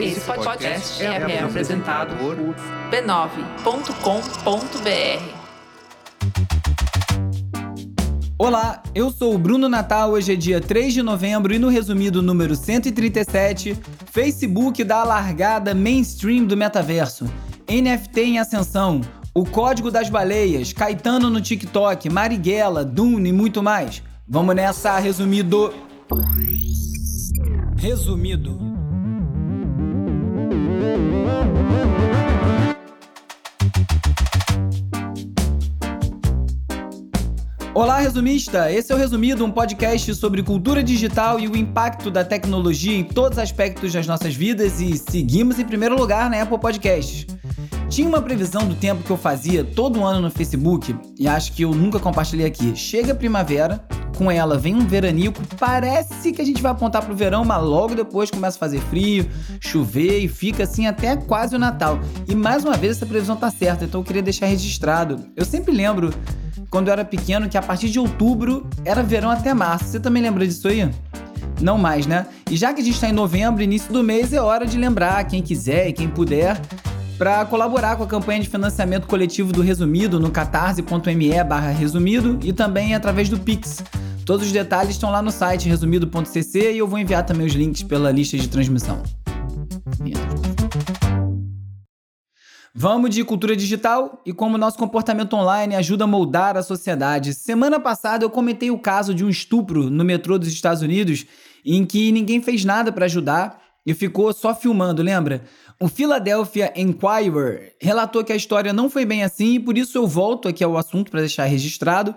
Esse podcast é, é apresentado por b9.com.br. Olá, eu sou o Bruno Natal. Hoje é dia 3 de novembro e no resumido número 137, Facebook dá a largada mainstream do metaverso. NFT em ascensão, o código das baleias, Caetano no TikTok, Marighella, Dune e muito mais. Vamos nessa, resumido. Resumido. Olá, resumista! Esse é o Resumido, um podcast sobre cultura digital e o impacto da tecnologia em todos os aspectos das nossas vidas e seguimos em primeiro lugar na Apple Podcasts. Tinha uma previsão do tempo que eu fazia todo ano no Facebook e acho que eu nunca compartilhei aqui. Chega a primavera, com ela vem um veranico, parece que a gente vai apontar pro verão, mas logo depois começa a fazer frio, chover e fica assim até quase o Natal. E mais uma vez essa previsão tá certa, então eu queria deixar registrado. Eu sempre lembro quando eu era pequeno que a partir de outubro era verão até março. Você também lembra disso aí? Não mais, né? E já que a gente está em novembro, início do mês, é hora de lembrar quem quiser e quem puder para colaborar com a campanha de financiamento coletivo do Resumido no catarse.me barra resumido e também através do Pix. Todos os detalhes estão lá no site resumido.cc e eu vou enviar também os links pela lista de transmissão. Vamos de cultura digital e como nosso comportamento online ajuda a moldar a sociedade. Semana passada eu comentei o caso de um estupro no metrô dos Estados Unidos em que ninguém fez nada para ajudar e ficou só filmando, lembra? O Philadelphia Inquirer relatou que a história não foi bem assim e por isso eu volto aqui ao assunto para deixar registrado.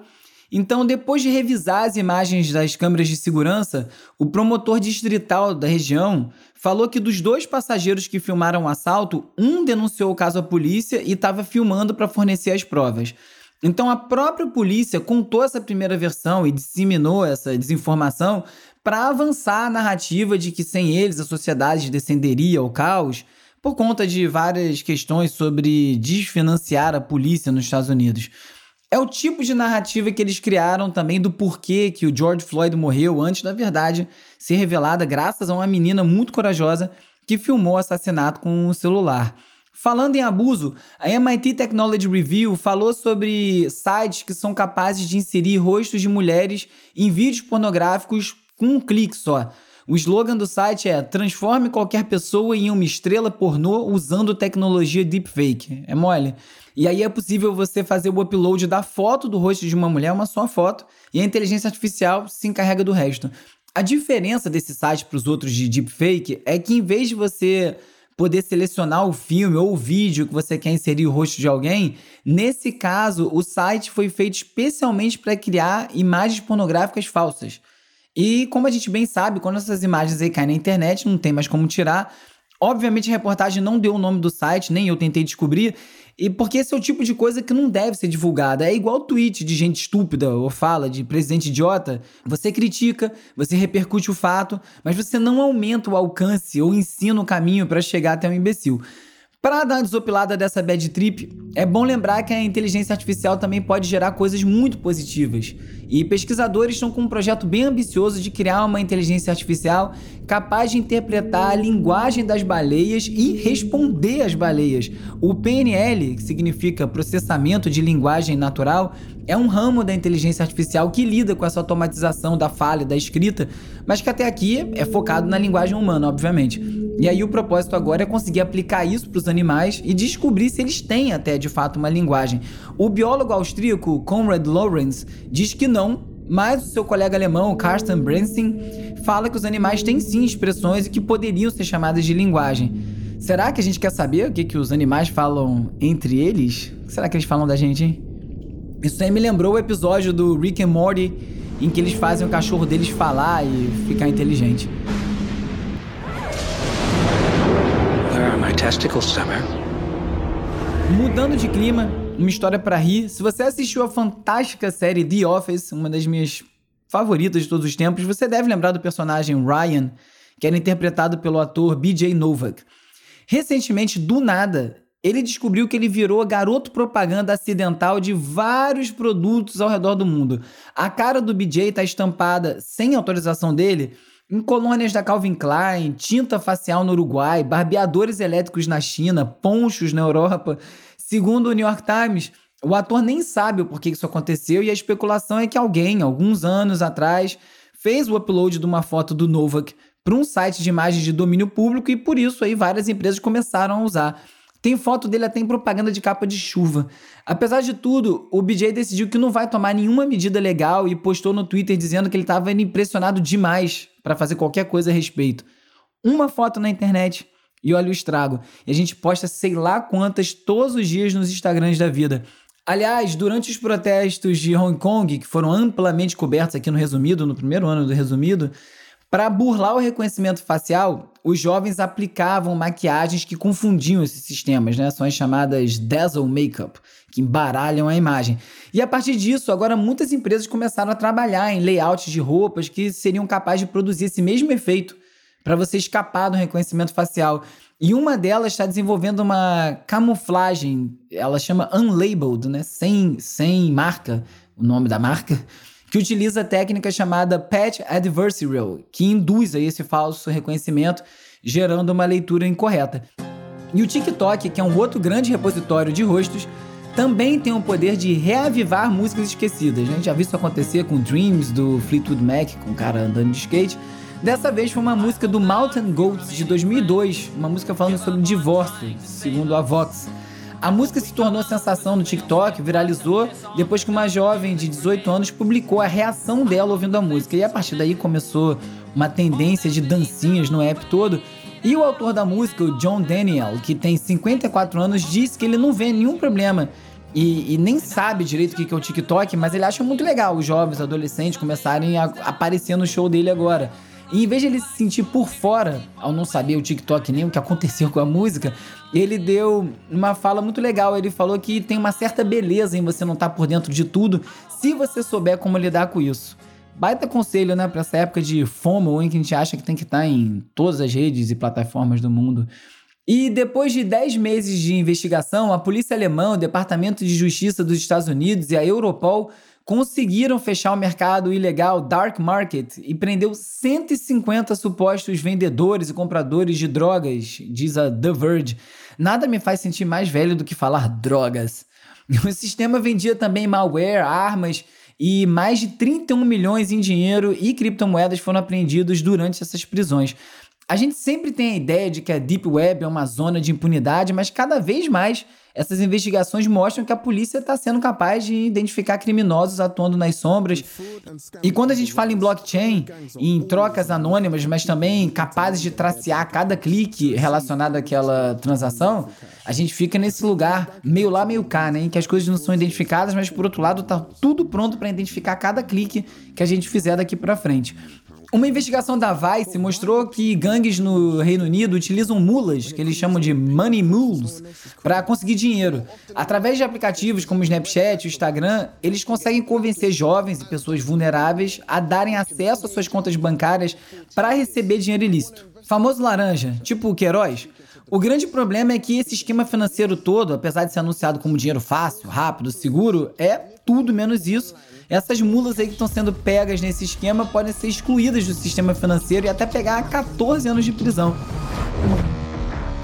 Então, depois de revisar as imagens das câmeras de segurança, o promotor distrital da região falou que dos dois passageiros que filmaram o assalto, um denunciou o caso à polícia e estava filmando para fornecer as provas. Então, a própria polícia contou essa primeira versão e disseminou essa desinformação para avançar a narrativa de que sem eles a sociedade descenderia ao caos por conta de várias questões sobre desfinanciar a polícia nos Estados Unidos. É o tipo de narrativa que eles criaram também do porquê que o George Floyd morreu antes da verdade ser revelada graças a uma menina muito corajosa que filmou o assassinato com um celular. Falando em abuso, a MIT Technology Review falou sobre sites que são capazes de inserir rostos de mulheres em vídeos pornográficos com um clique só. O slogan do site é Transforme qualquer pessoa em uma estrela pornô usando tecnologia deepfake. É mole? E aí é possível você fazer o upload da foto do rosto de uma mulher, uma só foto, e a inteligência artificial se encarrega do resto. A diferença desse site para os outros de deepfake é que em vez de você poder selecionar o filme ou o vídeo que você quer inserir o rosto de alguém, nesse caso o site foi feito especialmente para criar imagens pornográficas falsas. E como a gente bem sabe, quando essas imagens aí caem na internet, não tem mais como tirar. Obviamente a reportagem não deu o nome do site, nem eu tentei descobrir, e porque esse é o tipo de coisa que não deve ser divulgada. É igual tweet de gente estúpida ou fala de presidente idiota. Você critica, você repercute o fato, mas você não aumenta o alcance ou ensina o caminho para chegar até o imbecil. Para dar uma desopilada dessa bad trip, é bom lembrar que a inteligência artificial também pode gerar coisas muito positivas. E pesquisadores estão com um projeto bem ambicioso de criar uma inteligência artificial capaz de interpretar a linguagem das baleias e responder às baleias. O PNL, que significa processamento de linguagem natural, é um ramo da inteligência artificial que lida com essa automatização da fala e da escrita, mas que até aqui é focado na linguagem humana, obviamente. E aí o propósito agora é conseguir aplicar isso para os animais e descobrir se eles têm até de fato uma linguagem. O biólogo austríaco Konrad Lorenz diz que não, mas o seu colega alemão Carsten Brensing fala que os animais têm sim expressões e que poderiam ser chamadas de linguagem. Será que a gente quer saber o que, que os animais falam entre eles? O que será que eles falam da gente, hein? Isso aí me lembrou o episódio do Rick and Morty em que eles fazem o cachorro deles falar e ficar inteligente. Mudando de clima, uma história para rir. Se você assistiu a fantástica série The Office, uma das minhas favoritas de todos os tempos, você deve lembrar do personagem Ryan, que era interpretado pelo ator BJ Novak. Recentemente, do nada, ele descobriu que ele virou garoto propaganda acidental de vários produtos ao redor do mundo. A cara do BJ está estampada sem autorização dele em colônias da Calvin Klein, tinta facial no Uruguai, barbeadores elétricos na China, ponchos na Europa. Segundo o New York Times, o ator nem sabe o porquê isso aconteceu e a especulação é que alguém, alguns anos atrás, fez o upload de uma foto do Novak para um site de imagens de domínio público e por isso aí várias empresas começaram a usar. Tem foto dele até em propaganda de capa de chuva. Apesar de tudo, o BJ decidiu que não vai tomar nenhuma medida legal e postou no Twitter dizendo que ele estava impressionado demais para fazer qualquer coisa a respeito. Uma foto na internet e olha o estrago. E a gente posta sei lá quantas todos os dias nos Instagrams da vida. Aliás, durante os protestos de Hong Kong, que foram amplamente cobertos aqui no resumido, no primeiro ano do resumido, para burlar o reconhecimento facial, os jovens aplicavam maquiagens que confundiam esses sistemas, né? São as chamadas dazzle makeup, que embaralham a imagem. E a partir disso, agora muitas empresas começaram a trabalhar em layouts de roupas que seriam capazes de produzir esse mesmo efeito para você escapar do reconhecimento facial. E uma delas está desenvolvendo uma camuflagem, ela chama unlabeled, né? Sem, sem marca, o nome da marca que utiliza a técnica chamada Patch Adversarial, que induz a esse falso reconhecimento, gerando uma leitura incorreta. E o TikTok, que é um outro grande repositório de rostos, também tem o poder de reavivar músicas esquecidas. Né? A gente já viu isso acontecer com Dreams do Fleetwood Mac, com o cara andando de skate. Dessa vez foi uma música do Mountain Goats de 2002, uma música falando sobre divórcio, segundo a Vox. A música se tornou sensação no TikTok, viralizou depois que uma jovem de 18 anos publicou a reação dela ouvindo a música. E a partir daí começou uma tendência de dancinhas no app todo. E o autor da música, o John Daniel, que tem 54 anos, disse que ele não vê nenhum problema e, e, nem sabe direito o que é o TikTok, mas ele acha muito legal os jovens, adolescentes começarem a aparecer no show dele agora. E em vez de ele se sentir por fora, ao não saber o TikTok nem o que aconteceu com a música, ele deu uma fala muito legal. Ele falou que tem uma certa beleza em você não estar tá por dentro de tudo, se você souber como lidar com isso. Baita conselho, né, para essa época de FOMO, em que a gente acha que tem que estar tá em todas as redes e plataformas do mundo. E depois de 10 meses de investigação, a polícia alemã, o Departamento de Justiça dos Estados Unidos e a Europol conseguiram fechar o mercado ilegal dark market e prendeu 150 supostos vendedores e compradores de drogas, diz a The Verge. Nada me faz sentir mais velho do que falar drogas. O sistema vendia também malware, armas e mais de 31 milhões em dinheiro e criptomoedas foram apreendidos durante essas prisões. A gente sempre tem a ideia de que a Deep Web é uma zona de impunidade, mas cada vez mais essas investigações mostram que a polícia está sendo capaz de identificar criminosos atuando nas sombras. E quando a gente fala em blockchain, em trocas anônimas, mas também capazes de tracear cada clique relacionado àquela transação, a gente fica nesse lugar meio lá, meio cá, né? Em que as coisas não são identificadas, mas por outro lado tá tudo pronto para identificar cada clique que a gente fizer daqui para frente. Uma investigação da Vice mostrou que gangues no Reino Unido utilizam mulas, que eles chamam de money mules, para conseguir dinheiro. Através de aplicativos como o Snapchat e o Instagram, eles conseguem convencer jovens e pessoas vulneráveis a darem acesso às suas contas bancárias para receber dinheiro ilícito. Famoso laranja, tipo o Queiroz. O grande problema é que esse esquema financeiro todo, apesar de ser anunciado como dinheiro fácil, rápido, seguro, é tudo menos isso essas mulas aí que estão sendo pegas nesse esquema podem ser excluídas do sistema financeiro e até pegar 14 anos de prisão.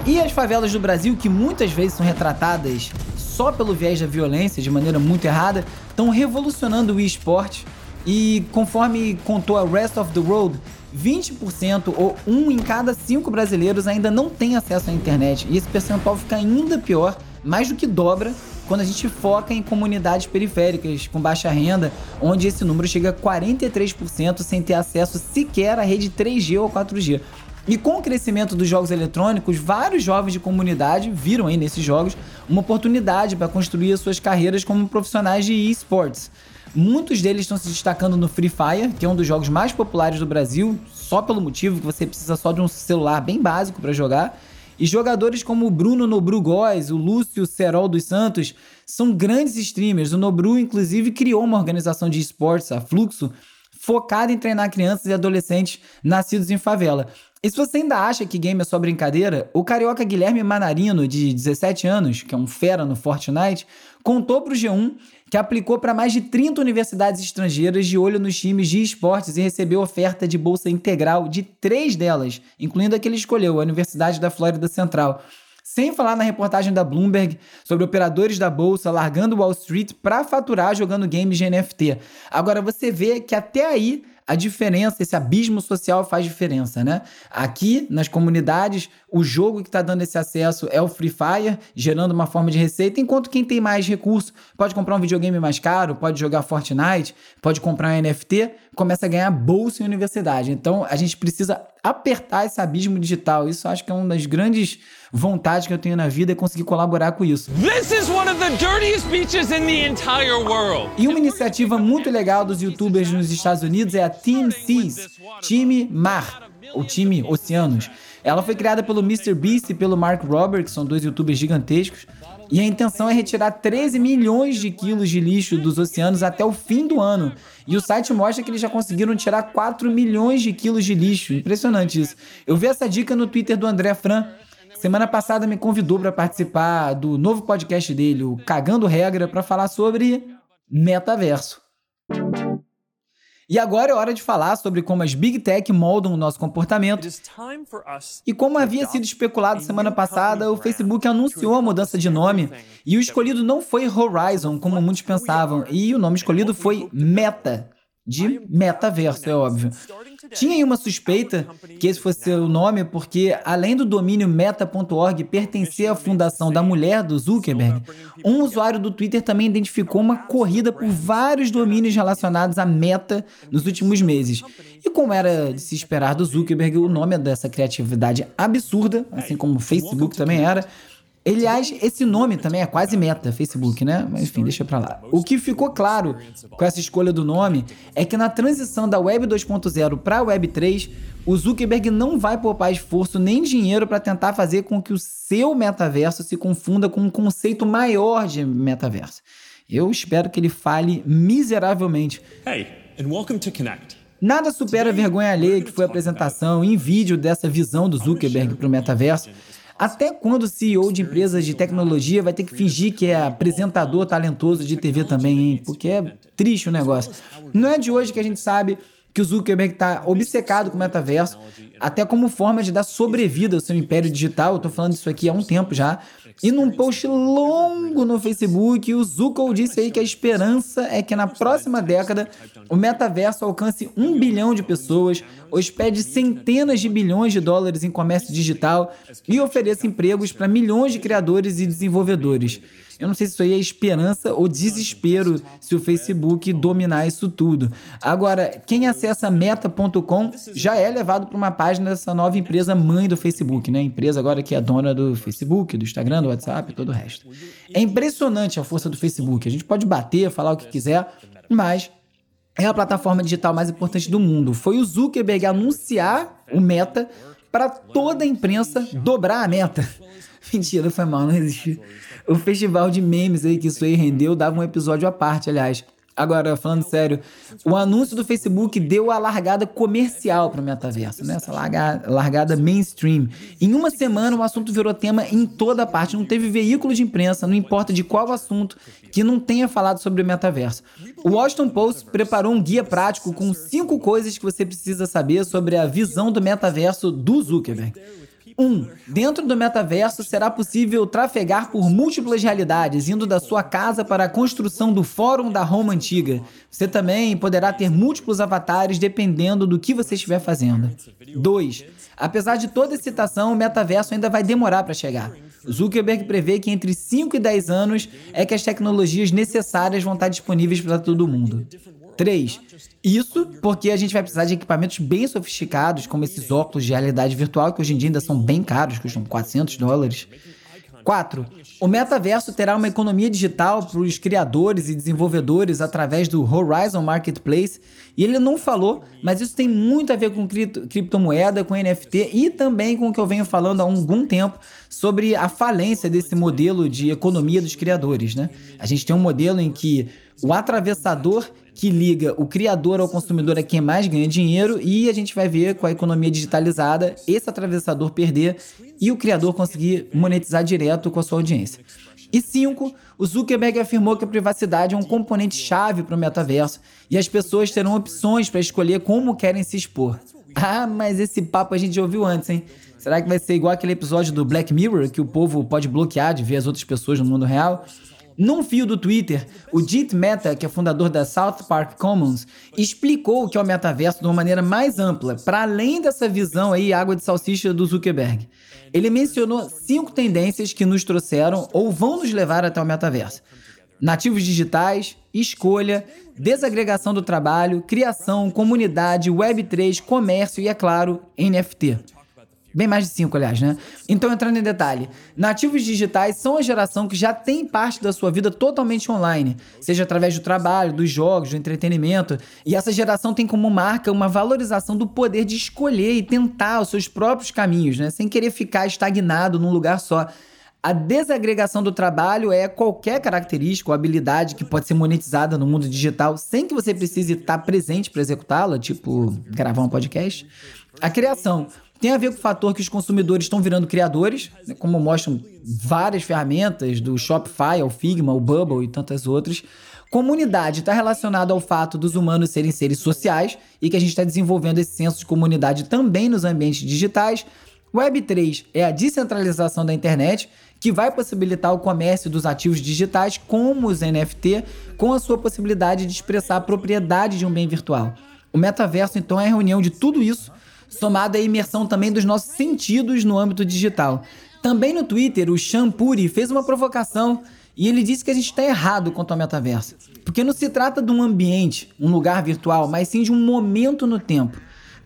E as favelas do Brasil, que muitas vezes são retratadas só pelo viés da violência, de maneira muito errada, estão revolucionando o esporte. E conforme contou a Rest of the World, 20% ou um em cada cinco brasileiros ainda não tem acesso à internet. E esse percentual fica ainda pior, mais do que dobra, quando a gente foca em comunidades periféricas com baixa renda, onde esse número chega a 43% sem ter acesso sequer à rede 3G ou 4G. E com o crescimento dos jogos eletrônicos, vários jovens de comunidade viram aí nesses jogos uma oportunidade para construir suas carreiras como profissionais de esportes. Muitos deles estão se destacando no Free Fire, que é um dos jogos mais populares do Brasil, só pelo motivo que você precisa só de um celular bem básico para jogar. E jogadores como o Bruno Nobru Góes, o Lúcio Serol dos Santos, são grandes streamers. O Nobru, inclusive, criou uma organização de esportes, a Fluxo, focada em treinar crianças e adolescentes nascidos em favela. E se você ainda acha que game é só brincadeira, o carioca Guilherme Manarino, de 17 anos, que é um fera no Fortnite, contou para o G1 que aplicou para mais de 30 universidades estrangeiras de olho nos times de esportes e recebeu oferta de bolsa integral de três delas, incluindo a que ele escolheu, a Universidade da Flórida Central. Sem falar na reportagem da Bloomberg sobre operadores da bolsa largando Wall Street para faturar jogando games de NFT. Agora você vê que até aí a diferença, esse abismo social faz diferença, né? Aqui, nas comunidades, o jogo que está dando esse acesso é o Free Fire, gerando uma forma de receita, enquanto quem tem mais recurso pode comprar um videogame mais caro, pode jogar Fortnite, pode comprar um NFT, começa a ganhar bolsa em universidade. Então, a gente precisa apertar esse abismo digital. Isso acho que é uma das grandes vontades que eu tenho na vida é conseguir colaborar com isso. E uma iniciativa muito legal dos youtubers nos Estados Unidos é a Team Seas, time Mar, ou time Oceanos. Ela foi criada pelo Mr. Beast e pelo Mark Roberts, que são dois youtubers gigantescos. E a intenção é retirar 13 milhões de quilos de lixo dos oceanos até o fim do ano. E o site mostra que eles já conseguiram tirar 4 milhões de quilos de lixo. Impressionante isso. Eu vi essa dica no Twitter do André Fran. Semana passada me convidou para participar do novo podcast dele, o Cagando Regra, para falar sobre metaverso. E agora é hora de falar sobre como as Big Tech moldam o nosso comportamento. E como havia sido especulado semana passada, o Facebook anunciou a mudança de nome e o escolhido não foi Horizon, como muitos pensavam, e o nome escolhido foi Meta, de metaverso, é óbvio. Tinha aí uma suspeita que esse fosse o nome, porque além do domínio meta.org pertencer à fundação da mulher do Zuckerberg, um usuário do Twitter também identificou uma corrida por vários domínios relacionados à meta nos últimos meses. E como era de se esperar do Zuckerberg, o nome dessa criatividade absurda, assim como o Facebook também era, Aliás, esse nome também é quase meta, Facebook, né? Mas enfim, deixa pra lá. O que ficou claro com essa escolha do nome é que na transição da Web 2.0 para a Web 3, o Zuckerberg não vai poupar esforço nem dinheiro para tentar fazer com que o seu metaverso se confunda com um conceito maior de metaverso. Eu espero que ele fale miseravelmente. Hey, and welcome to Connect. Nada supera a vergonha alheia que foi a apresentação em vídeo dessa visão do Zuckerberg para o metaverso. Até quando o CEO de empresas de tecnologia vai ter que fingir que é apresentador talentoso de TV também, hein? Porque é triste o negócio. Não é de hoje que a gente sabe que o Zuckerberg está obcecado com o metaverso, até como forma de dar sobrevida ao seu império digital. Eu estou falando isso aqui há um tempo já. E num post longo no Facebook, o Zuckerberg disse aí que a esperança é que na próxima década o metaverso alcance um bilhão de pessoas, hospede centenas de bilhões de dólares em comércio digital e ofereça empregos para milhões de criadores e desenvolvedores. Eu não sei se isso aí é esperança ou desespero se o Facebook dominar isso tudo. Agora, quem acessa meta.com já é levado para uma página dessa nova empresa mãe do Facebook, né? A empresa agora que é dona do Facebook, do Instagram, do WhatsApp e todo o resto. É impressionante a força do Facebook. A gente pode bater, falar o que quiser, mas é a plataforma digital mais importante do mundo. Foi o Zuckerberg anunciar o Meta para toda a imprensa dobrar a meta. Mentira, foi mal, não existiu. O festival de memes aí que isso aí rendeu dava um episódio à parte, aliás. Agora, falando sério, o anúncio do Facebook deu a largada comercial para o metaverso, né? Essa largada, largada mainstream. Em uma semana, o assunto virou tema em toda parte. Não teve veículo de imprensa, não importa de qual assunto, que não tenha falado sobre o metaverso. O Washington Post preparou um guia prático com cinco coisas que você precisa saber sobre a visão do metaverso do Zuckerberg. 1. Um, dentro do metaverso será possível trafegar por múltiplas realidades, indo da sua casa para a construção do fórum da Roma antiga. Você também poderá ter múltiplos avatares dependendo do que você estiver fazendo. 2. Apesar de toda excitação, o metaverso ainda vai demorar para chegar. Zuckerberg prevê que entre 5 e 10 anos é que as tecnologias necessárias vão estar disponíveis para todo mundo. 3. Isso porque a gente vai precisar de equipamentos bem sofisticados, como esses óculos de realidade virtual, que hoje em dia ainda são bem caros, custam 400 dólares. 4. O metaverso terá uma economia digital para os criadores e desenvolvedores através do Horizon Marketplace. E ele não falou, mas isso tem muito a ver com cripto, criptomoeda, com NFT e também com o que eu venho falando há algum tempo sobre a falência desse modelo de economia dos criadores. Né? A gente tem um modelo em que o atravessador que liga o criador ao consumidor a quem mais ganha dinheiro e a gente vai ver com a economia digitalizada esse atravessador perder e o criador conseguir monetizar direto com a sua audiência. E cinco, o Zuckerberg afirmou que a privacidade é um componente chave para o metaverso e as pessoas terão opções para escolher como querem se expor. Ah, mas esse papo a gente já ouviu antes, hein? Será que vai ser igual aquele episódio do Black Mirror que o povo pode bloquear de ver as outras pessoas no mundo real? Num fio do Twitter, o Jit Mehta, que é fundador da South Park Commons, explicou o que é o metaverso de uma maneira mais ampla, para além dessa visão aí água de salsicha do Zuckerberg. Ele mencionou cinco tendências que nos trouxeram ou vão nos levar até o metaverso. Nativos digitais, escolha, desagregação do trabalho, criação, comunidade, Web3, comércio e, é claro, NFT. Bem mais de cinco, aliás, né? Então, entrando em detalhe, nativos digitais são a geração que já tem parte da sua vida totalmente online, seja através do trabalho, dos jogos, do entretenimento. E essa geração tem como marca uma valorização do poder de escolher e tentar os seus próprios caminhos, né? Sem querer ficar estagnado num lugar só. A desagregação do trabalho é qualquer característica ou habilidade que pode ser monetizada no mundo digital sem que você precise estar presente para executá-la, tipo gravar um podcast. A criação tem a ver com o fator que os consumidores estão virando criadores, né, como mostram várias ferramentas, do Shopify ao Figma, ao Bubble e tantas outras. Comunidade está relacionado ao fato dos humanos serem seres sociais e que a gente está desenvolvendo esse senso de comunidade também nos ambientes digitais. Web3 é a descentralização da internet, que vai possibilitar o comércio dos ativos digitais, como os NFT, com a sua possibilidade de expressar a propriedade de um bem virtual. O metaverso, então, é a reunião de tudo isso somada à imersão também dos nossos sentidos no âmbito digital. Também no Twitter, o Shampuri fez uma provocação e ele disse que a gente está errado quanto ao metaverso. Porque não se trata de um ambiente, um lugar virtual, mas sim de um momento no tempo.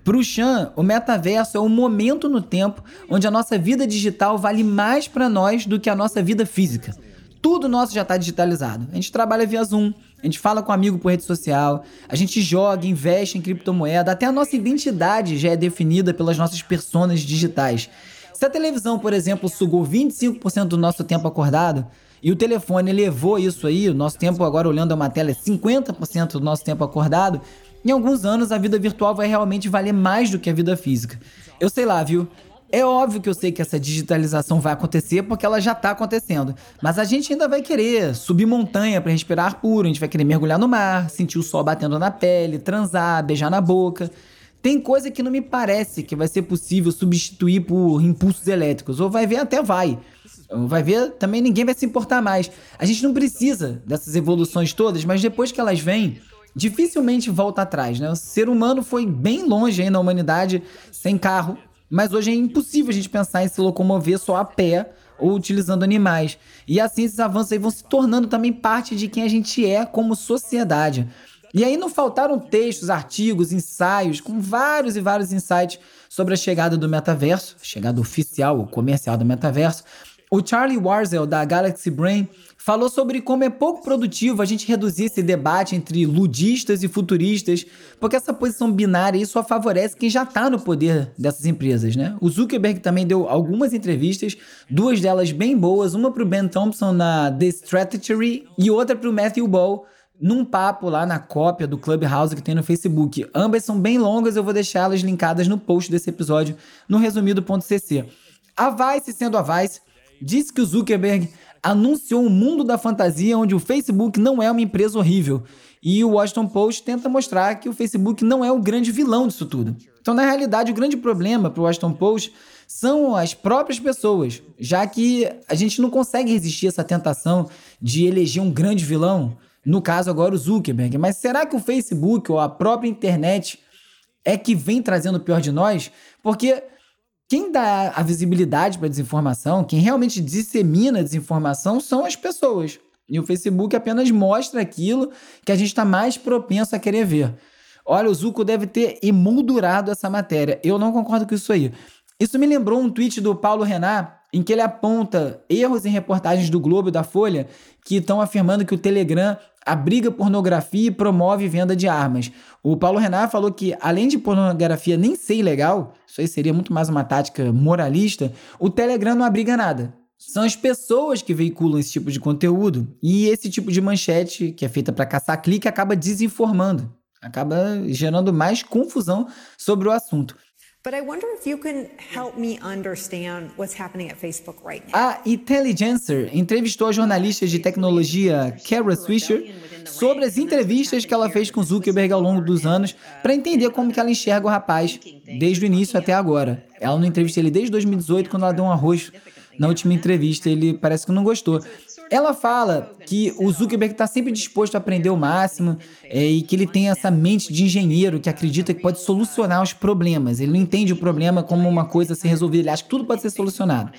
Para o Chan, o metaverso é um momento no tempo onde a nossa vida digital vale mais para nós do que a nossa vida física. Tudo nosso já está digitalizado. A gente trabalha via Zoom, a gente fala com amigo por rede social, a gente joga, investe em criptomoeda, até a nossa identidade já é definida pelas nossas personas digitais. Se a televisão, por exemplo, sugou 25% do nosso tempo acordado, e o telefone levou isso aí, o nosso tempo agora olhando a uma tela é 50% do nosso tempo acordado, em alguns anos a vida virtual vai realmente valer mais do que a vida física. Eu sei lá, viu? É óbvio que eu sei que essa digitalização vai acontecer porque ela já está acontecendo. Mas a gente ainda vai querer subir montanha para respirar puro, a gente vai querer mergulhar no mar, sentir o sol batendo na pele, transar, beijar na boca. Tem coisa que não me parece que vai ser possível substituir por impulsos elétricos. Ou vai ver, até vai. Vai ver, também ninguém vai se importar mais. A gente não precisa dessas evoluções todas, mas depois que elas vêm, dificilmente volta atrás, né? O ser humano foi bem longe aí na humanidade sem carro, mas hoje é impossível a gente pensar em se locomover só a pé ou utilizando animais. E assim esses avanços aí vão se tornando também parte de quem a gente é como sociedade. E aí não faltaram textos, artigos, ensaios, com vários e vários insights sobre a chegada do metaverso, chegada oficial ou comercial do metaverso. O Charlie Warzel, da Galaxy Brain, falou sobre como é pouco produtivo a gente reduzir esse debate entre ludistas e futuristas, porque essa posição binária só favorece quem já está no poder dessas empresas, né? O Zuckerberg também deu algumas entrevistas, duas delas bem boas, uma para o Ben Thompson na The Strategy e outra para o Matthew Ball num papo lá na cópia do Clubhouse que tem no Facebook. Ambas são bem longas, eu vou deixá-las linkadas no post desse episódio no resumido.cc. A Vice, sendo a Vice, disse que o Zuckerberg anunciou um mundo da fantasia onde o Facebook não é uma empresa horrível. E o Washington Post tenta mostrar que o Facebook não é o grande vilão disso tudo. Então, na realidade, o grande problema para o Washington Post são as próprias pessoas, já que a gente não consegue resistir a essa tentação de eleger um grande vilão, no caso agora o Zuckerberg. Mas será que o Facebook ou a própria internet é que vem trazendo o pior de nós? Porque quem dá a visibilidade para a desinformação, quem realmente dissemina a desinformação são as pessoas. E o Facebook apenas mostra aquilo que a gente está mais propenso a querer ver. Olha, o Zuko deve ter emoldurado essa matéria. Eu não concordo com isso aí. Isso me lembrou um tweet do Paulo Renat, em que ele aponta erros em reportagens do Globo e da Folha que estão afirmando que o Telegram abriga pornografia e promove venda de armas. O Paulo Renan falou que, além de pornografia nem ser ilegal, isso aí seria muito mais uma tática moralista, o Telegram não abriga nada. são as pessoas que veiculam esse tipo de conteúdo. E esse tipo de manchete, que é feita para caçar clique, acaba desinformando, acaba gerando mais confusão sobre o assunto. A Intelligencer entrevistou a jornalista de tecnologia Kara Swisher sobre as entrevistas que ela fez com Zuckerberg ao longo dos anos para entender como que ela enxerga o rapaz desde o início até agora. Ela não entrevistou ele desde 2018 quando ela deu um arroz na última entrevista, ele parece que não gostou. Ela fala que o Zuckerberg está sempre disposto a aprender o máximo é, e que ele tem essa mente de engenheiro que acredita que pode solucionar os problemas. Ele não entende o problema como uma coisa a ser resolvida, ele acha que tudo pode ser solucionado.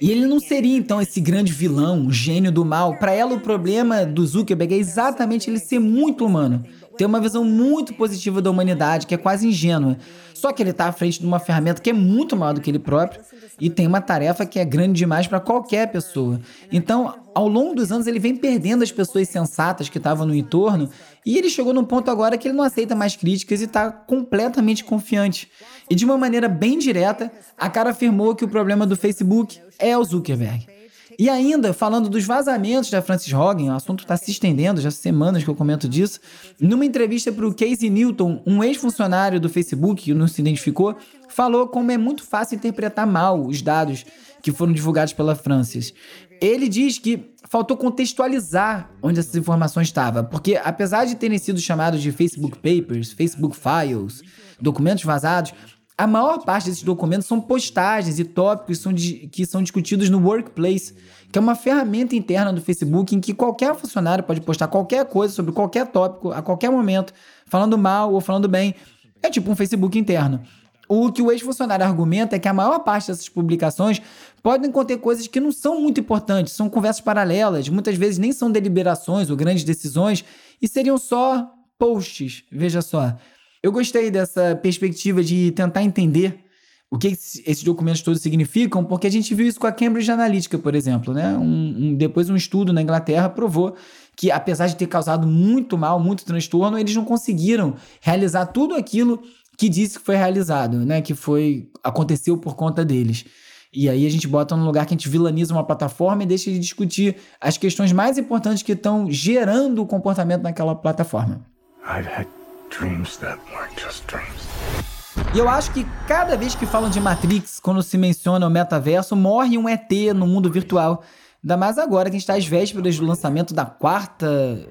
E ele não seria então esse grande vilão, gênio do mal. Para ela, o problema do Zuckerberg é exatamente ele ser muito humano ter uma visão muito positiva da humanidade, que é quase ingênua. Só que ele está à frente de uma ferramenta que é muito maior do que ele próprio e tem uma tarefa que é grande demais para qualquer pessoa. Então, ao longo dos anos, ele vem perdendo as pessoas sensatas que estavam no entorno e ele chegou num ponto agora que ele não aceita mais críticas e está completamente confiante. E de uma maneira bem direta, a cara afirmou que o problema do Facebook é o Zuckerberg. E ainda, falando dos vazamentos da Francis Hogan, o assunto está se estendendo, já semanas que eu comento disso, numa entrevista para o Casey Newton, um ex-funcionário do Facebook que não se identificou, falou como é muito fácil interpretar mal os dados que foram divulgados pela Francis. Ele diz que faltou contextualizar onde essas informações estavam, porque apesar de terem sido chamados de Facebook Papers, Facebook Files, documentos vazados, a maior parte desses documentos são postagens e tópicos que são discutidos no Workplace, que é uma ferramenta interna do Facebook em que qualquer funcionário pode postar qualquer coisa sobre qualquer tópico a qualquer momento, falando mal ou falando bem. É tipo um Facebook interno. O que o ex-funcionário argumenta é que a maior parte dessas publicações podem conter coisas que não são muito importantes, são conversas paralelas, muitas vezes nem são deliberações ou grandes decisões, e seriam só posts, veja só. Eu gostei dessa perspectiva de tentar entender o que esses documentos todos significam, porque a gente viu isso com a Cambridge Analytica, por exemplo. Né? Um, um, depois, um estudo na Inglaterra provou que, apesar de ter causado muito mal, muito transtorno, eles não conseguiram realizar tudo aquilo que disse que foi realizado, né? que foi aconteceu por conta deles. E aí a gente bota num lugar que a gente vilaniza uma plataforma e deixa de discutir as questões mais importantes que estão gerando o comportamento naquela plataforma. I've had dreams that weren't just dreams. E eu acho que cada vez que falam de Matrix, quando se menciona o metaverso, morre um ET no mundo virtual. Ainda mais agora que a gente está às vésperas do lançamento da quarta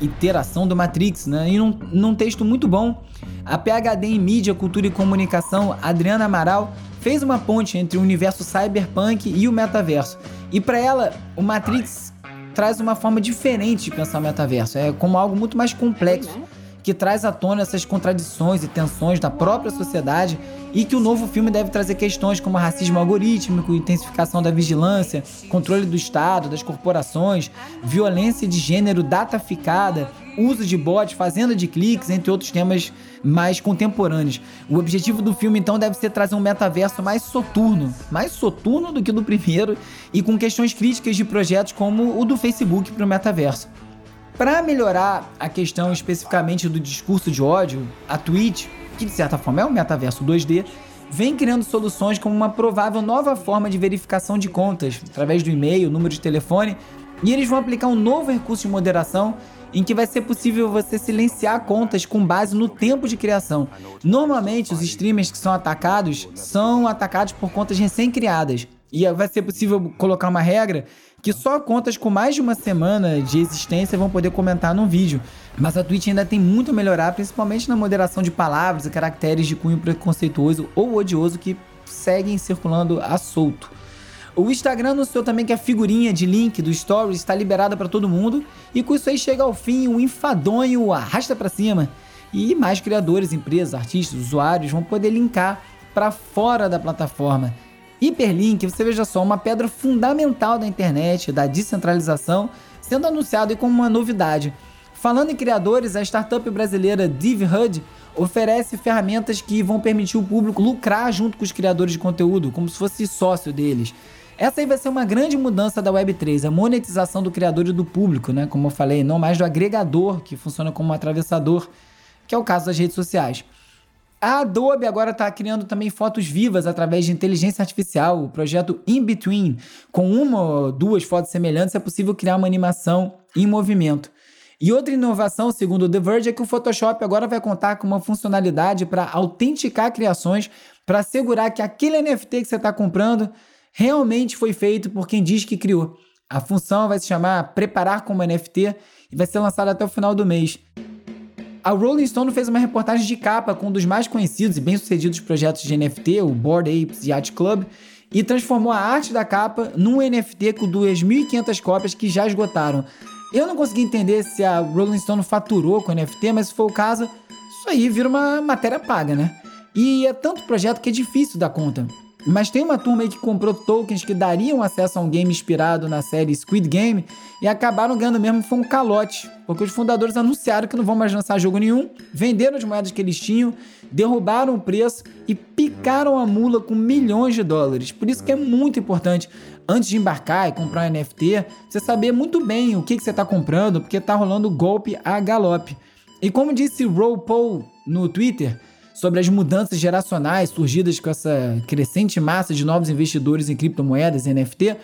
iteração do Matrix, né? E num, num texto muito bom, a PhD em Mídia, Cultura e Comunicação, Adriana Amaral, fez uma ponte entre o universo cyberpunk e o metaverso. E para ela, o Matrix traz uma forma diferente de pensar o metaverso. É como algo muito mais complexo que traz à tona essas contradições e tensões da própria sociedade e que o novo filme deve trazer questões como racismo algorítmico, intensificação da vigilância, controle do Estado, das corporações, violência de gênero dataficada, uso de bots, fazenda de cliques, entre outros temas mais contemporâneos. O objetivo do filme então deve ser trazer um metaverso mais soturno, mais soturno do que do primeiro e com questões críticas de projetos como o do Facebook para o metaverso. Para melhorar a questão especificamente do discurso de ódio, a Twitch, que de certa forma é um metaverso 2D, vem criando soluções como uma provável nova forma de verificação de contas, através do e-mail, número de telefone, e eles vão aplicar um novo recurso de moderação em que vai ser possível você silenciar contas com base no tempo de criação. Normalmente, os streamers que são atacados são atacados por contas recém-criadas. E vai ser possível colocar uma regra que só contas com mais de uma semana de existência vão poder comentar no vídeo. Mas a Twitch ainda tem muito a melhorar, principalmente na moderação de palavras e caracteres de cunho preconceituoso ou odioso que seguem circulando a solto. O Instagram anunciou também que a figurinha de link do Stories está liberada para todo mundo e com isso aí chega ao fim o enfadonho arrasta para cima. E mais criadores, empresas, artistas, usuários vão poder linkar para fora da plataforma. Hiperlink, você veja só, uma pedra fundamental da internet, da descentralização, sendo anunciado como uma novidade. Falando em criadores, a startup brasileira DivHud oferece ferramentas que vão permitir o público lucrar junto com os criadores de conteúdo, como se fosse sócio deles. Essa aí vai ser uma grande mudança da Web3, a monetização do criador e do público, né? Como eu falei, não mais do agregador, que funciona como um atravessador, que é o caso das redes sociais. A Adobe agora está criando também fotos vivas através de inteligência artificial. O projeto In Between, com uma ou duas fotos semelhantes, é possível criar uma animação em movimento. E outra inovação, segundo o The Verge, é que o Photoshop agora vai contar com uma funcionalidade para autenticar criações, para assegurar que aquele NFT que você está comprando realmente foi feito por quem diz que criou. A função vai se chamar Preparar como NFT e vai ser lançada até o final do mês. A Rolling Stone fez uma reportagem de capa com um dos mais conhecidos e bem-sucedidos projetos de NFT, o Bored Apes Yacht Club, e transformou a arte da capa num NFT com 2.500 cópias que já esgotaram. Eu não consegui entender se a Rolling Stone faturou com NFT, mas se for o caso, isso aí vira uma matéria paga, né? E é tanto projeto que é difícil dar conta. Mas tem uma turma aí que comprou tokens que dariam acesso a um game inspirado na série Squid Game e acabaram ganhando mesmo foi um calote, porque os fundadores anunciaram que não vão mais lançar jogo nenhum, venderam as moedas que eles tinham, derrubaram o preço e picaram a mula com milhões de dólares. Por isso que é muito importante, antes de embarcar e comprar um NFT, você saber muito bem o que, que você está comprando, porque está rolando golpe a galope. E como disse Roll Paul no Twitter, sobre as mudanças geracionais surgidas com essa crescente massa de novos investidores em criptomoedas e NFT,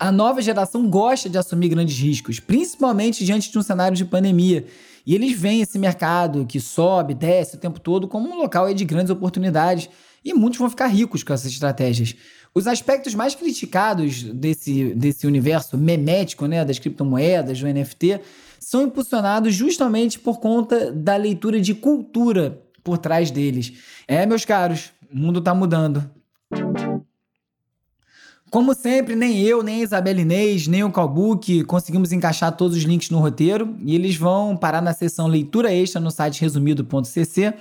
a nova geração gosta de assumir grandes riscos, principalmente diante de um cenário de pandemia. E eles veem esse mercado que sobe, desce o tempo todo como um local de grandes oportunidades. E muitos vão ficar ricos com essas estratégias. Os aspectos mais criticados desse, desse universo memético, né, das criptomoedas, do NFT, são impulsionados justamente por conta da leitura de cultura por trás deles. É, meus caros, o mundo está mudando. Como sempre, nem eu, nem a Isabela Inês, nem o Calbook conseguimos encaixar todos os links no roteiro e eles vão parar na seção leitura extra no site resumido.cc.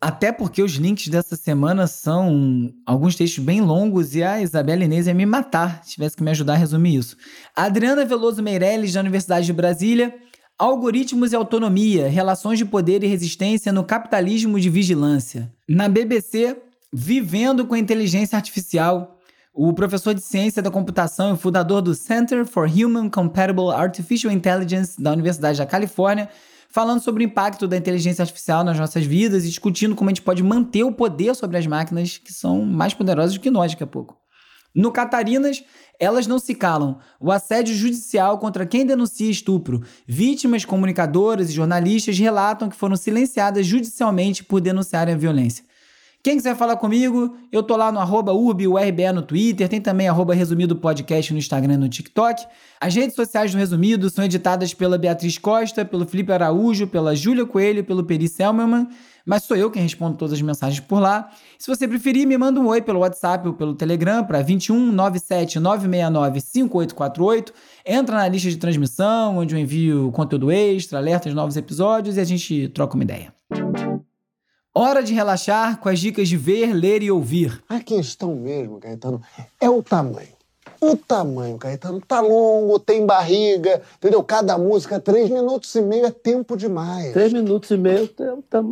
Até porque os links dessa semana são alguns textos bem longos e a Isabela Inês ia me matar se tivesse que me ajudar a resumir isso. Adriana Veloso Meirelles, da Universidade de Brasília, Algoritmos e autonomia, relações de poder e resistência no capitalismo de vigilância. Na BBC, Vivendo com Inteligência Artificial, o professor de ciência da computação e fundador do Center for Human Compatible Artificial Intelligence da Universidade da Califórnia, falando sobre o impacto da inteligência artificial nas nossas vidas e discutindo como a gente pode manter o poder sobre as máquinas que são mais poderosas do que nós daqui a pouco. No Catarinas, elas não se calam. O assédio judicial contra quem denuncia estupro. Vítimas, comunicadoras e jornalistas relatam que foram silenciadas judicialmente por denunciarem a violência. Quem quiser falar comigo, eu tô lá no arroba URBE no Twitter, tem também arroba Resumido Podcast no Instagram e no TikTok. As redes sociais do Resumido são editadas pela Beatriz Costa, pelo Felipe Araújo, pela Júlia Coelho pelo Peri Selmerman mas sou eu quem respondo todas as mensagens por lá. Se você preferir, me manda um oi pelo WhatsApp ou pelo Telegram para 21 97 969 5848. Entra na lista de transmissão, onde eu envio conteúdo extra, alertas novos episódios e a gente troca uma ideia. Hora de relaxar com as dicas de ver, ler e ouvir. A questão mesmo, Caetano, é o tamanho. O tamanho, Caetano, tá longo, tem barriga, entendeu? Cada música, três minutos e meio é tempo demais. Três minutos e meio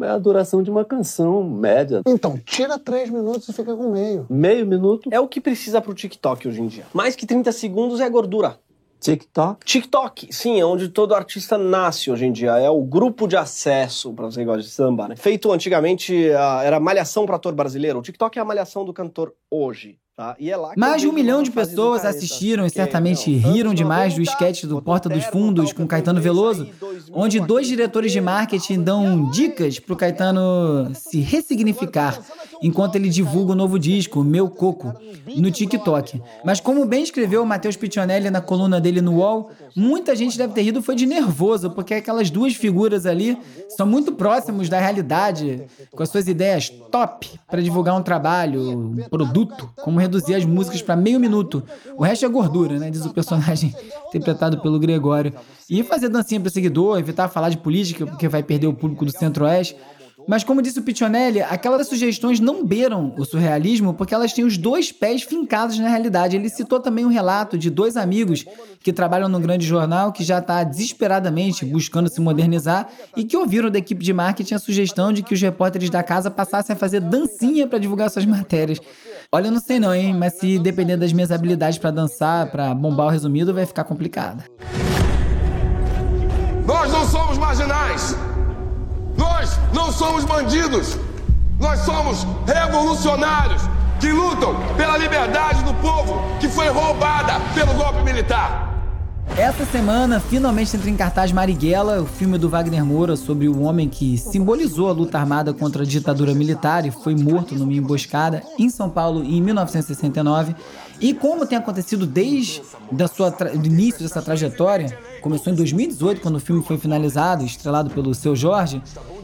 é a duração de uma canção média. Então, tira três minutos e fica com meio. Meio minuto? É o que precisa pro TikTok hoje em dia. Mais que 30 segundos é gordura. TikTok? TikTok, sim, é onde todo artista nasce hoje em dia. É o grupo de acesso, para você que gosta de samba, né? Feito antigamente, era malhação para ator brasileiro. O TikTok é a malhação do cantor hoje. Tá? É Mais de um milhão de pessoas assistiram e certamente riram demais do esquete do Porta dos Fundos com Caetano Veloso, onde dois diretores de marketing dão dicas para o Caetano se ressignificar enquanto ele divulga o novo disco, Meu Coco, no TikTok. Mas como bem escreveu o Matheus Piccionelli na coluna dele no UOL, muita gente deve ter rido foi de nervoso, porque aquelas duas figuras ali são muito próximos da realidade, com as suas ideias top para divulgar um trabalho, um produto, como reduzir as músicas para meio minuto. O resto é gordura, né? Diz o personagem interpretado pelo Gregório. E fazer dancinha para seguidor, evitar falar de política, porque vai perder o público do Centro-Oeste. Mas como disse o Piccionelli, aquelas sugestões não beiram o surrealismo porque elas têm os dois pés fincados na realidade. Ele citou também um relato de dois amigos que trabalham num grande jornal que já está desesperadamente buscando se modernizar e que ouviram da equipe de marketing a sugestão de que os repórteres da casa passassem a fazer dancinha para divulgar suas matérias. Olha, eu não sei não, hein? Mas se depender das minhas habilidades para dançar, para bombar o resumido, vai ficar complicado. Nós não somos marginais. Não somos bandidos. Nós somos revolucionários que lutam pela liberdade do povo que foi roubada pelo golpe militar. Essa semana, finalmente entra em cartaz Marighella, o filme do Wagner Moura sobre o homem que simbolizou a luta armada contra a ditadura militar e foi morto numa emboscada em São Paulo em 1969. E como tem acontecido desde da sua do início dessa trajetória, começou em 2018, quando o filme foi finalizado, estrelado pelo Seu Jorge,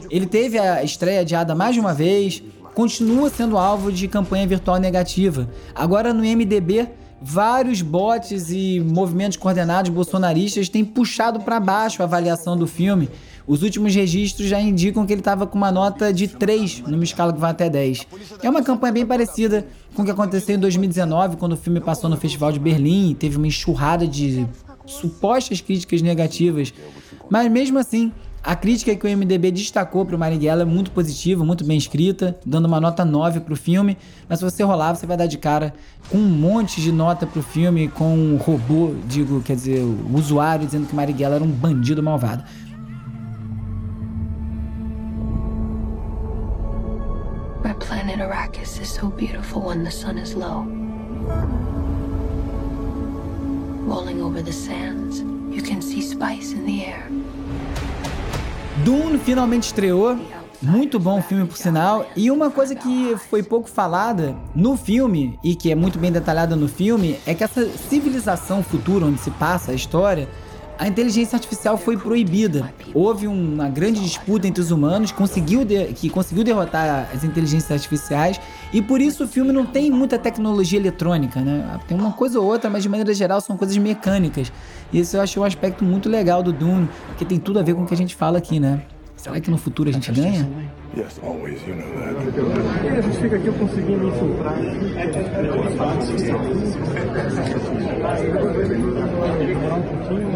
ele teve a estreia adiada mais de uma vez, continua sendo alvo de campanha virtual negativa. Agora no MDB vários bots e movimentos coordenados bolsonaristas têm puxado para baixo a avaliação do filme. Os últimos registros já indicam que ele estava com uma nota de 3 numa escala que vai até 10. É uma campanha bem parecida com o que aconteceu em 2019, quando o filme passou no Festival de Berlim e teve uma enxurrada de supostas críticas negativas. Mas mesmo assim, a crítica que o MDB destacou para o Marighella é muito positiva, muito bem escrita, dando uma nota 9 para o filme. Mas se você rolar, você vai dar de cara com um monte de nota para o filme, com um robô, digo, quer dizer, o usuário dizendo que Marighella era um bandido malvado. Our planet Arrakis is so beautiful when the sun is low. Rolling over the sands, you can see spice in the air. Dune finalmente estreou. Muito bom filme, por sinal. E uma coisa que foi pouco falada no filme, e que é muito bem detalhada no filme, é que essa civilização futura onde se passa a história a inteligência artificial foi proibida. Houve uma grande disputa entre os humanos conseguiu que conseguiu derrotar as inteligências artificiais e por isso o filme não tem muita tecnologia eletrônica, né? Tem uma coisa ou outra, mas de maneira geral são coisas mecânicas. E isso eu achei um aspecto muito legal do Dune, que tem tudo a ver com o que a gente fala aqui, né? Será que no futuro a gente ganha? Yes, always, you know that. a gente fica aqui conseguindo infiltrar.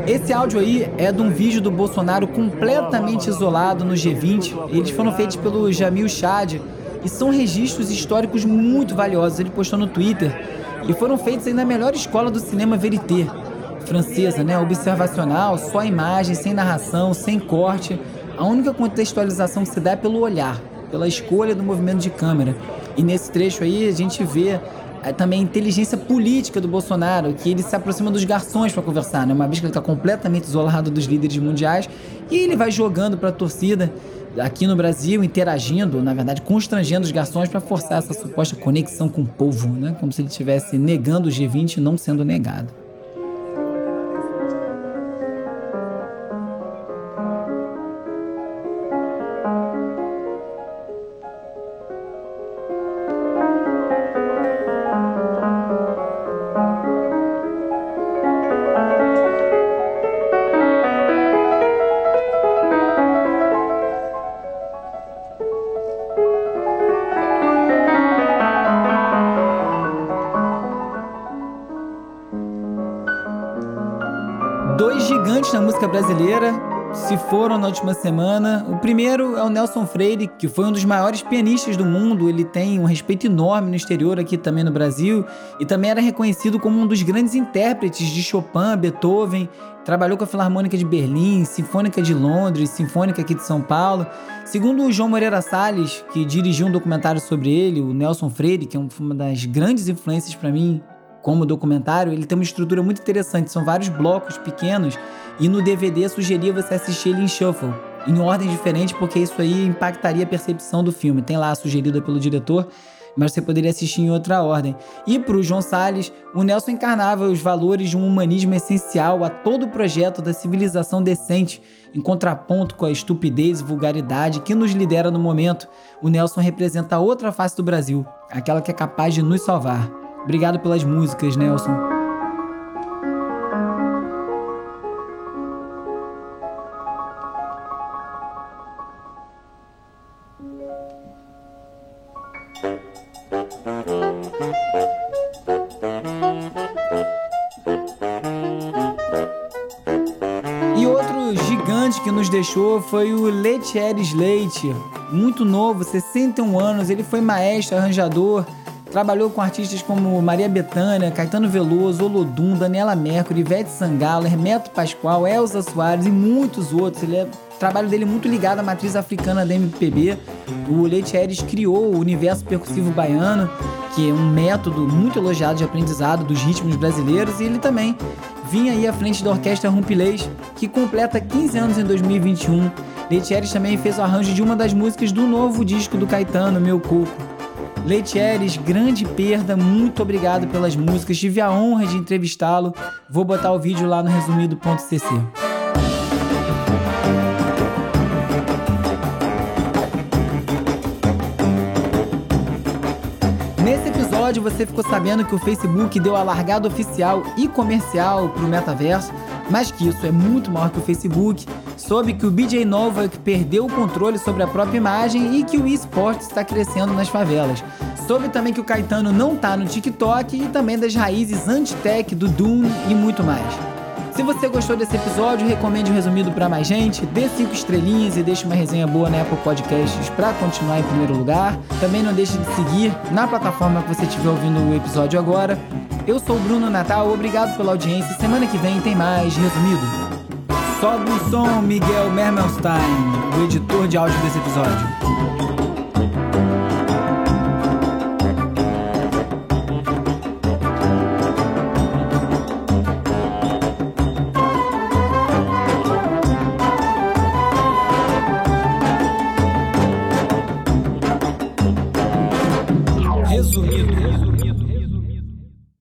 Esse áudio aí é de um vídeo do Bolsonaro completamente isolado no G20. Eles foram feitos pelo Jamil Chad e são registros históricos muito valiosos. Ele postou no Twitter e foram feitos aí na melhor escola do cinema Verité, francesa, né? Observacional, só imagem, sem narração, sem corte. A única contextualização que se dá é pelo olhar, pela escolha do movimento de câmera. E nesse trecho aí a gente vê é, também a inteligência política do Bolsonaro, que ele se aproxima dos garçons para conversar, né? Uma vez que ele está completamente isolado dos líderes mundiais e ele vai jogando para a torcida aqui no Brasil, interagindo, na verdade, constrangendo os garçons para forçar essa suposta conexão com o povo, né? Como se ele estivesse negando o G20 e não sendo negado. Brasileira se foram na última semana. O primeiro é o Nelson Freire, que foi um dos maiores pianistas do mundo. Ele tem um respeito enorme no exterior, aqui também no Brasil, e também era reconhecido como um dos grandes intérpretes de Chopin, Beethoven. Trabalhou com a Filarmônica de Berlim, Sinfônica de Londres, Sinfônica aqui de São Paulo. Segundo o João Moreira Salles, que dirigiu um documentário sobre ele, o Nelson Freire, que é uma das grandes influências para mim como documentário, ele tem uma estrutura muito interessante. São vários blocos pequenos e no DVD sugeria você assistir ele em shuffle, em ordem diferente, porque isso aí impactaria a percepção do filme. Tem lá sugerida pelo diretor, mas você poderia assistir em outra ordem. E para o João Salles, o Nelson encarnava os valores de um humanismo essencial a todo o projeto da civilização decente, em contraponto com a estupidez e vulgaridade que nos lidera no momento. O Nelson representa a outra face do Brasil, aquela que é capaz de nos salvar. Obrigado pelas músicas, Nelson. E outro gigante que nos deixou foi o Letieres Leite, muito novo, 61 anos. Ele foi maestro, arranjador, Trabalhou com artistas como Maria Bethânia, Caetano Veloso, Olodum, Daniela Mercury, Ivete Sangalo, Hermeto Pascoal, Elza Soares e muitos outros. Ele é trabalho dele é muito ligado à matriz africana da MPB. O Leite Aires criou o universo percussivo baiano, que é um método muito elogiado de aprendizado dos ritmos brasileiros, e ele também vinha aí à frente da orquestra Rumpilês, que completa 15 anos em 2021. Leitieres também fez o arranjo de uma das músicas do novo disco do Caetano, Meu Coco. Leitieres, grande perda, muito obrigado pelas músicas, tive a honra de entrevistá-lo. Vou botar o vídeo lá no resumido.cc. Nesse episódio você ficou sabendo que o Facebook deu a largada oficial e comercial para o metaverso, mas que isso é muito maior que o Facebook. Soube que o BJ Novak perdeu o controle sobre a própria imagem e que o esporte está crescendo nas favelas. Soube também que o Caetano não tá no TikTok e também das raízes anti-tech do Dune e muito mais. Se você gostou desse episódio, recomende o resumido para mais gente, dê cinco estrelinhas e deixe uma resenha boa na Apple Podcasts para continuar em primeiro lugar. Também não deixe de seguir na plataforma que você estiver ouvindo o episódio agora. Eu sou o Bruno Natal, obrigado pela audiência. Semana que vem tem mais resumido. Sobe o som, Miguel Mermelstein, o editor de áudio desse episódio.